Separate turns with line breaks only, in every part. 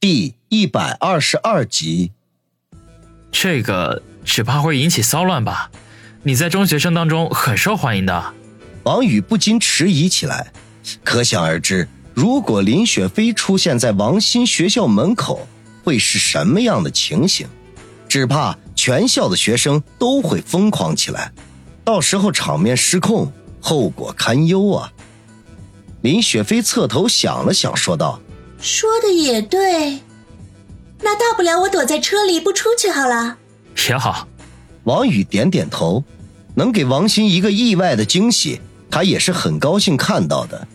第一百二十二集。
这个只怕会引起骚乱吧？你在中学生当中很受欢迎的。
王宇不禁迟疑起来，可想而知，如果林雪飞出现在王鑫学校门口，会是什么样的情形？只怕全校的学生都会疯狂起来，到时候场面失控，后果堪忧啊！林雪飞侧头想了想，说道：“
说的也对，那大不了我躲在车里不出去好了。”
也好。
王宇点点头，能给王鑫一个意外的惊喜，他也是很高兴看到的。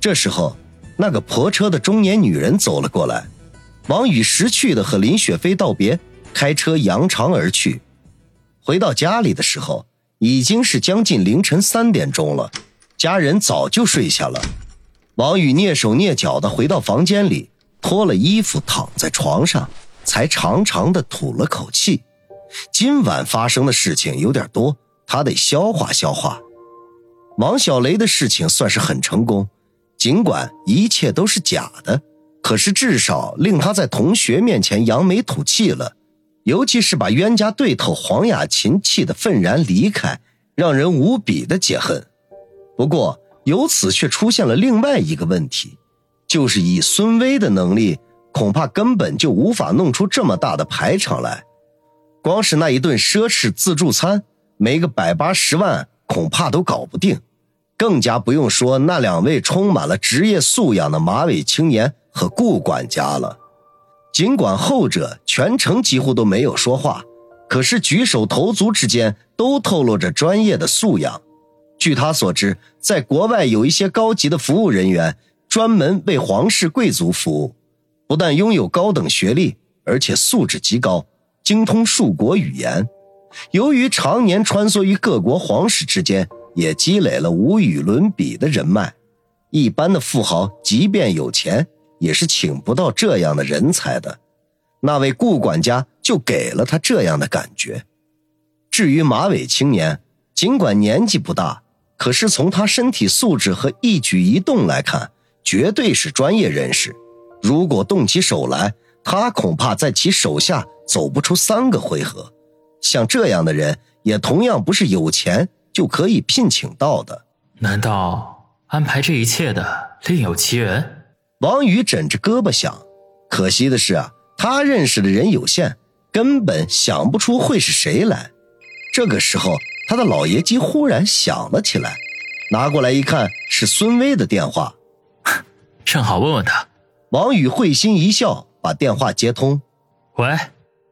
这时候，那个婆车的中年女人走了过来，王宇识趣的和林雪飞道别，开车扬长而去。回到家里的时候，已经是将近凌晨三点钟了，家人早就睡下了。王宇蹑手蹑脚的回到房间里，脱了衣服躺在床上，才长长的吐了口气。今晚发生的事情有点多，他得消化消化。王小雷的事情算是很成功，尽管一切都是假的，可是至少令他在同学面前扬眉吐气了。尤其是把冤家对头黄雅琴气得愤然离开，让人无比的解恨。不过由此却出现了另外一个问题，就是以孙威的能力，恐怕根本就无法弄出这么大的排场来。光是那一顿奢侈自助餐，没个百八十万，恐怕都搞不定。更加不用说那两位充满了职业素养的马尾青年和顾管家了。尽管后者全程几乎都没有说话，可是举手投足之间都透露着专业的素养。据他所知，在国外有一些高级的服务人员专门为皇室贵族服务，不但拥有高等学历，而且素质极高。精通数国语言，由于常年穿梭于各国皇室之间，也积累了无与伦比的人脉。一般的富豪即便有钱，也是请不到这样的人才的。那位顾管家就给了他这样的感觉。至于马尾青年，尽管年纪不大，可是从他身体素质和一举一动来看，绝对是专业人士。如果动起手来，他恐怕在其手下。走不出三个回合，像这样的人也同样不是有钱就可以聘请到的。
难道安排这一切的另有其人？
王宇枕着胳膊想。可惜的是啊，他认识的人有限，根本想不出会是谁来。这个时候，他的老爷机忽然响了起来，拿过来一看，是孙威的电话。
正好问问他。
王宇会心一笑，把电话接通。
喂。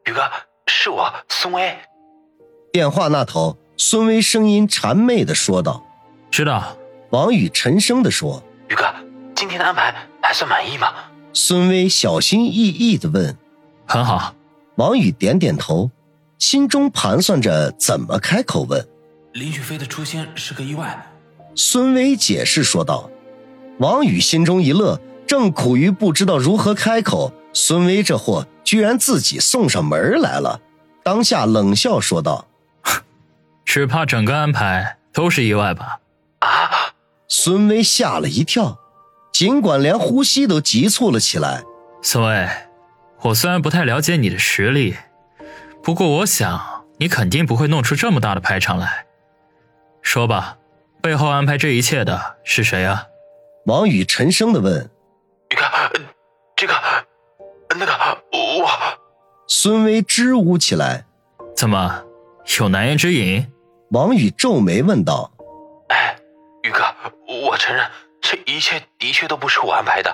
宇哥，是我孙威。
电话那头，孙威声音谄媚的说道：“
知道。”
王宇沉声的说：“
宇哥，今天的安排还算满意吗？”
孙威小心翼翼的问：“
很好。”
王宇点点头，心中盘算着怎么开口问：“
林雪飞的出现是个意外。”
孙威解释说道。王宇心中一乐，正苦于不知道如何开口，孙威这货。居然自己送上门来了，当下冷笑说道：“
只怕整个安排都是意外吧？”
啊！
孙威吓了一跳，尽管连呼吸都急促了起来。
孙威，我虽然不太了解你的实力，不过我想你肯定不会弄出这么大的排场来。说吧，背后安排这一切的是谁啊？
王宇沉声的问：“
你看，这个。”那个我，
孙威支吾起来，
怎么有难言之隐？
王宇皱眉问道：“
哎，宇哥，我承认这一切的确都不是我安排的，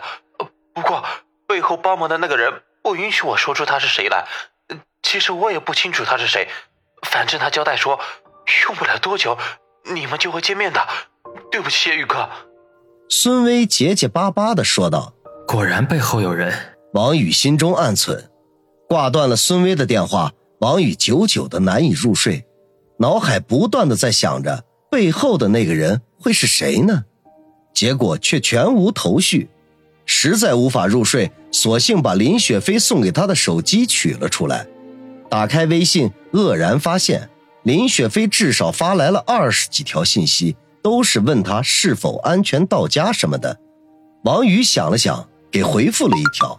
不过背后帮忙的那个人不允许我说出他是谁来。其实我也不清楚他是谁，反正他交代说用不了多久你们就会见面的。对不起，宇哥。”
孙威结结巴巴的说道：“
果然背后有人。”
王宇心中暗忖，挂断了孙威的电话，王宇久久的难以入睡，脑海不断的在想着背后的那个人会是谁呢？结果却全无头绪，实在无法入睡，索性把林雪飞送给他的手机取了出来，打开微信，愕然发现林雪飞至少发来了二十几条信息，都是问他是否安全到家什么的。王宇想了想，给回复了一条。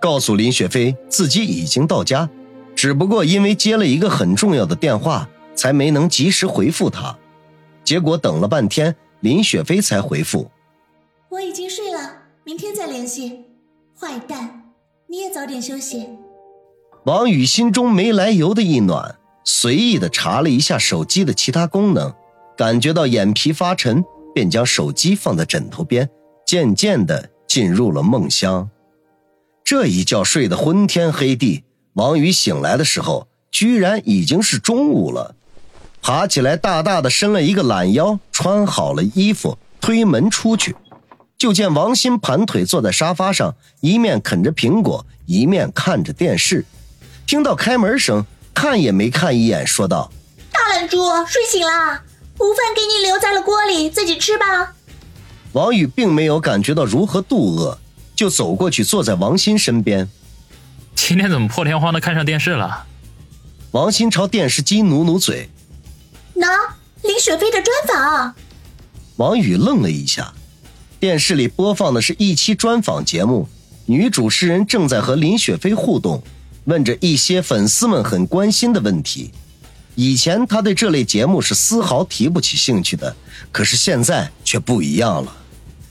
告诉林雪飞自己已经到家，只不过因为接了一个很重要的电话，才没能及时回复他。结果等了半天，林雪飞才回复：“
我已经睡了，明天再联系。”坏蛋，你也早点休息。
王宇心中没来由的一暖，随意的查了一下手机的其他功能，感觉到眼皮发沉，便将手机放在枕头边，渐渐的进入了梦乡。这一觉睡得昏天黑地，王宇醒来的时候，居然已经是中午了。爬起来，大大的伸了一个懒腰，穿好了衣服，推门出去，就见王鑫盘腿坐在沙发上，一面啃着苹果，一面看着电视。听到开门声，看也没看一眼，说道：“
大懒猪，睡醒啦！午饭给你留在了锅里，自己吃吧。”
王宇并没有感觉到如何肚饿。就走过去，坐在王鑫身边。
今天怎么破天荒的看上电视了？
王鑫朝电视机努努嘴。
喏，林雪飞的专访。
王宇愣了一下，电视里播放的是一期专访节目，女主持人正在和林雪飞互动，问着一些粉丝们很关心的问题。以前他对这类节目是丝毫提不起兴趣的，可是现在却不一样了。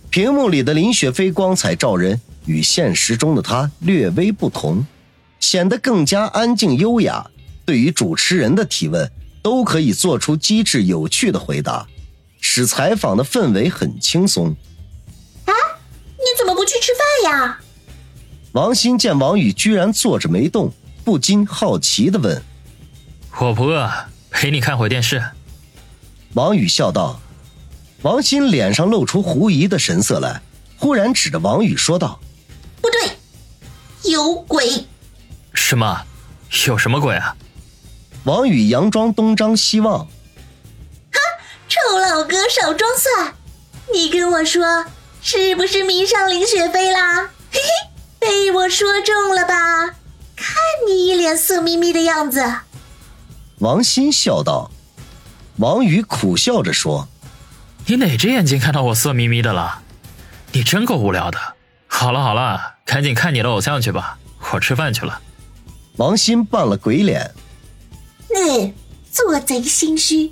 屏幕里的林雪飞光彩照人，与现实中的她略微不同，显得更加安静优雅。对于主持人的提问，都可以做出机智有趣的回答，使采访的氛围很轻松。
啊，你怎么不去吃饭呀？
王鑫见王宇居然坐着没动，不禁好奇的问：“
我不饿，陪你看会电视。”
王宇笑道。王鑫脸上露出狐疑的神色来，忽然指着王宇说道：“
不对，有鬼！
什么？有什么鬼啊？”
王宇佯装东张西望：“
哈，臭老哥少装蒜！你跟我说，是不是迷上林雪飞啦？被我说中了吧？看你一脸色眯眯的样子。”
王鑫笑道。王宇苦笑着说。
你哪只眼睛看到我色眯眯的了？你真够无聊的。好了好了，赶紧看你的偶像去吧，我吃饭去了。
王鑫扮了鬼脸，
嗯，做贼心虚。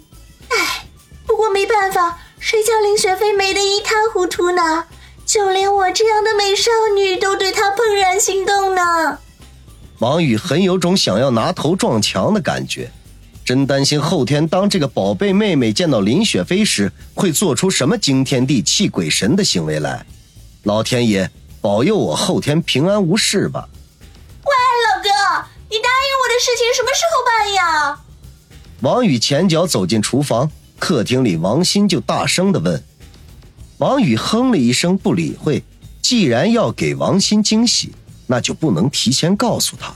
唉，不过没办法，谁叫林雪飞美得一塌糊涂呢？就连我这样的美少女都对他怦然心动呢。
王宇很有种想要拿头撞墙的感觉。真担心后天当这个宝贝妹妹见到林雪飞时，会做出什么惊天地泣鬼神的行为来。老天爷保佑我后天平安无事吧！
喂，老哥，你答应我的事情什么时候办呀？
王宇前脚走进厨房，客厅里王鑫就大声的问。王宇哼了一声，不理会。既然要给王鑫惊喜，那就不能提前告诉他。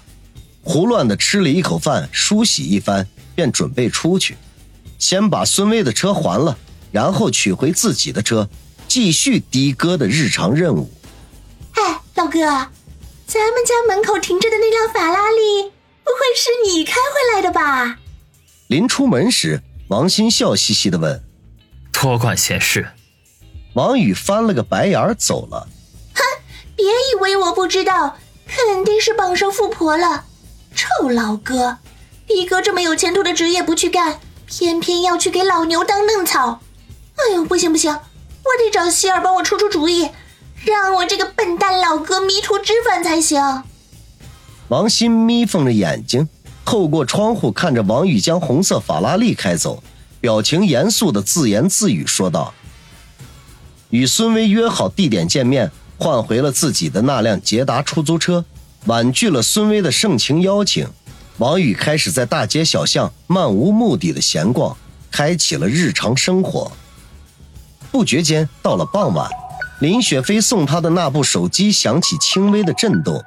胡乱的吃了一口饭，梳洗一番。便准备出去，先把孙威的车还了，然后取回自己的车，继续的哥的日常任务。
哎，老哥，咱们家门口停着的那辆法拉利，不会是你开回来的吧？
临出门时，王鑫笑嘻嘻的问：“
多管闲事。”
王宇翻了个白眼儿走了。
哼，别以为我不知道，肯定是傍上富婆了，臭老哥。逼哥这么有前途的职业不去干，偏偏要去给老牛当嫩草。哎呦，不行不行，我得找希儿帮我出出主意，让我这个笨蛋老哥迷途知返才行。
王鑫眯缝着眼睛，透过窗户看着王宇将红色法拉利开走，表情严肃的自言自语说道：“与孙威约好地点见面，换回了自己的那辆捷达出租车，婉拒了孙威的盛情邀请。”王宇开始在大街小巷漫无目的的闲逛，开启了日常生活。不觉间到了傍晚，林雪飞送他的那部手机响起轻微的震动，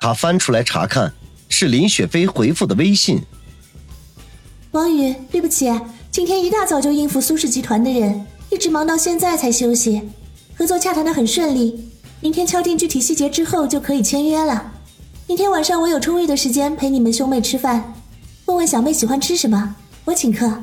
他翻出来查看，是林雪飞回复的微信。
王宇，对不起，今天一大早就应付苏氏集团的人，一直忙到现在才休息。合作洽谈的很顺利，明天敲定具体细节之后就可以签约了。明天晚上我有充裕的时间陪你们兄妹吃饭，问问小妹喜欢吃什么，我请客。